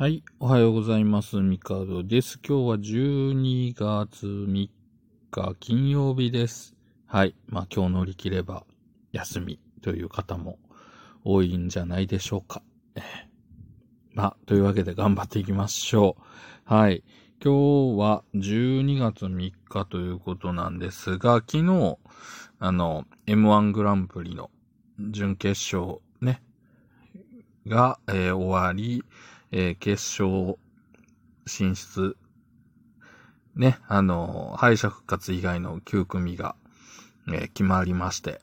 はい。おはようございます。ミカドです。今日は12月3日金曜日です。はい。まあ今日乗り切れば休みという方も多いんじゃないでしょうか。まあ、というわけで頑張っていきましょう。はい。今日は12月3日ということなんですが、昨日、あの、M1 グランプリの準決勝ね、が、えー終わり、えー決勝進出、ね、あの、敗者復活以外の9組が、えー決まりまして、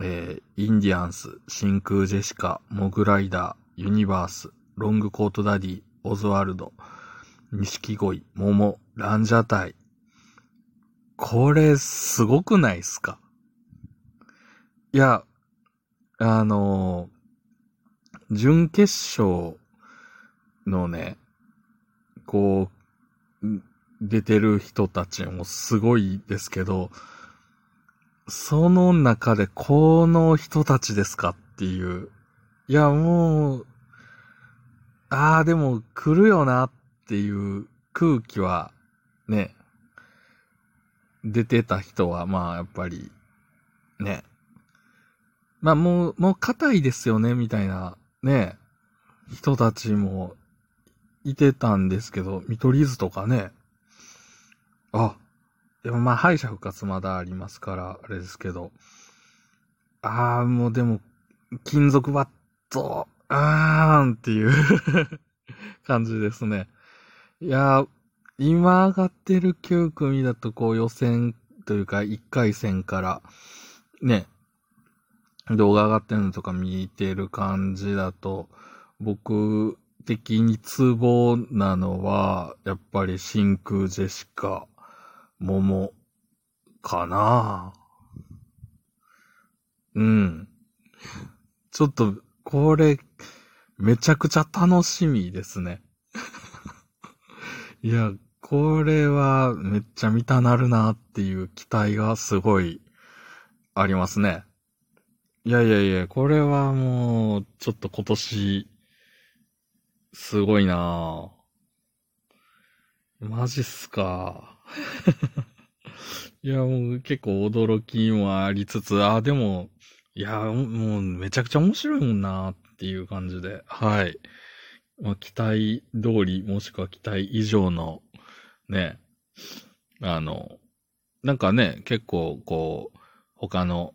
えーインディアンス、真空ジェシカ、モグライダー、ゆにばーす、ロングコートダディ、オズワルド、錦鯉、桃、ランジャタイ。これ、すごくないっすか？いや、あのー準決勝のね、こう、出てる人たちもすごいですけど、その中でこの人たちですかっていう。いや、もう、ああ、でも来るよなっていう空気は、ね、出てた人は、まあ、やっぱり、ね。まあ、もう、もう硬いですよね、みたいな、ね、人たちもいてたんですけど、見取り図とかね。あ、でもまあ、敗者復活まだありますから、あれですけど。ああ、もうでも、金属バット、あーんっていう 感じですね。いやー、今上がってる9組だとこう予選というか1回戦から、ね、動画上がってるのとか見てる感じだと、僕的にツボなのは、やっぱり真空ジェシカ、桃、かなうん。ちょっと、これ、めちゃくちゃ楽しみですね。いや、これはめっちゃ見たなるなっていう期待がすごいありますね。いやいやいや、これはもう、ちょっと今年、すごいなぁマジっすか。いや、もう結構驚きもありつつ、あ、でも、いや、もうめちゃくちゃ面白いもんなっていう感じで、はい。まあ、期待通り、もしくは期待以上の、ね、あの、なんかね、結構こう、他の、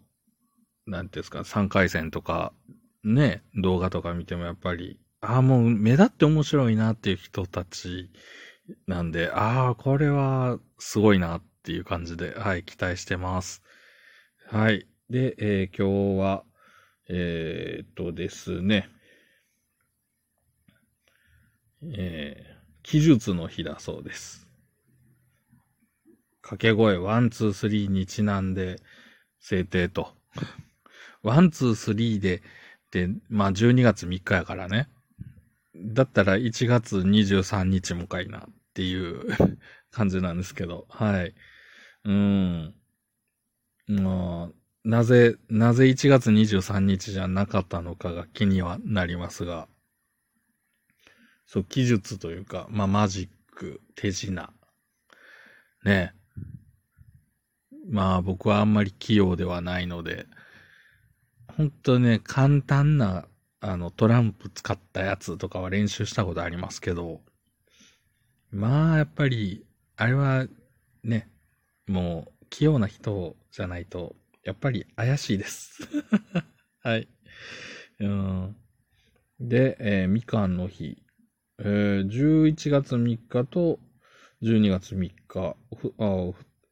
なんていうんですか、3回戦とか、ね、動画とか見てもやっぱり、ああ、もう目立って面白いなっていう人たちなんで、ああ、これはすごいなっていう感じで、はい、期待してます。はい。で、えー今日は、えーっとですね、えー奇術の日だそうです。掛け声 one, two, three にちなんで制定と。 one, two, three で、で、まあ12月3日やからね。だったら1月23日もかいなっていう 感じなんですけど、はい。うん。まあ、なぜ、なぜ1月23日じゃなかったのかが気にはなりますが、そう、記述というか、まあ、マジック、手品。ねまあ、僕はあんまり器用ではないので、本当ね、簡単な、あの、トランプ使ったやつとかは練習したことありますけど、まあ、やっぱり、あれは、ね、もう、器用な人じゃないと、やっぱり怪しいです。はい。うん。で、えーみかんの日。えー11月3日と12月3日、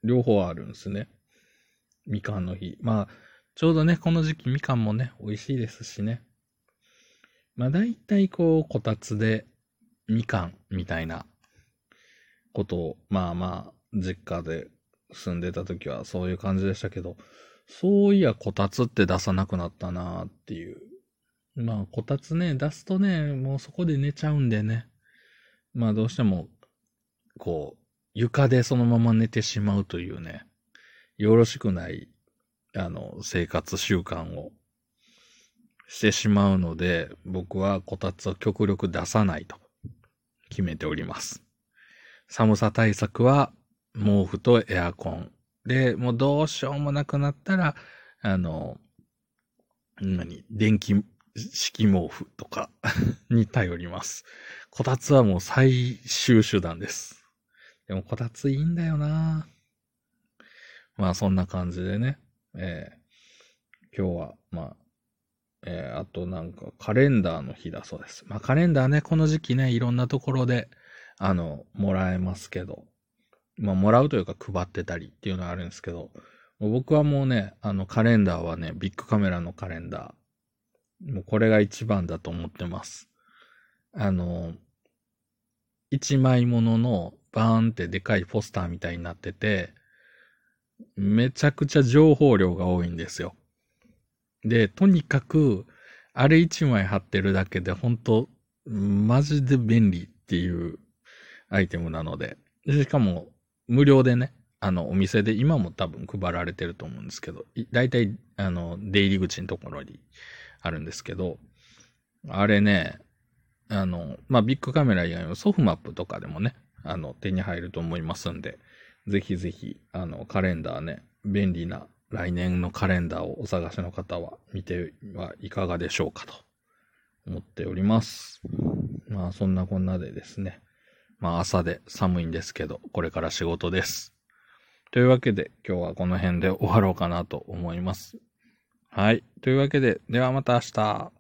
両方あるんですね。みかんの日。まあ、ちょうどね、この時期みかんもね、美味しいですしね。まあ、大体こう、こたつでみかんみたいなことを、まあまあ、実家で住んでた時はそういう感じでしたけど、そういや、こたつって出さなくなったなっていう。まあ、こたつね、出すとね、もうそこで寝ちゃうんでね。まあ、どうしても、こう、床でそのまま寝てしまうというね、よろしくない、あの、生活習慣をしてしまうので、僕はこたつを極力出さないと決めております。寒さ対策は毛布とエアコン。で、もうどうしようもなくなったら、あの、何、電気式毛布とか に頼ります。こたつはもう最終手段です。でもこたついいんだよなまあそんな感じでね、えー今日は、まあ、えーあとなんかカレンダーの日だそうです。まあカレンダーね、この時期ね、いろんなところで、あの、もらえますけど、まあもらうというか配ってたりっていうのはあるんですけど、僕はもうね、あのカレンダーはね、ビッグカメラのカレンダー、もうこれが一番だと思ってます。あの、一枚もののバーンってでかいポスターみたいになってて、めちゃくちゃ情報量が多いんですよ。で、とにかく、あれ一枚貼ってるだけで、本当マジで便利っていうアイテムなので、しかも、無料でね、あの、お店で今も多分配られてると思うんですけど、だい大体、あの、出入り口のところにあるんですけど、あれね、あの、まあ、ビッグカメラ以外のソフマップとかでもね、あの、手に入ると思いますんで、ぜひぜひ、あの、カレンダーね、便利な来年のカレンダーをお探しの方は見てはいかがでしょうかと思っております。まあ、そんなこんなでですね、まあ、朝で寒いんですけど、これから仕事です。というわけで、今日はこの辺で終わろうかなと思います。はい。というわけで、ではまた明日。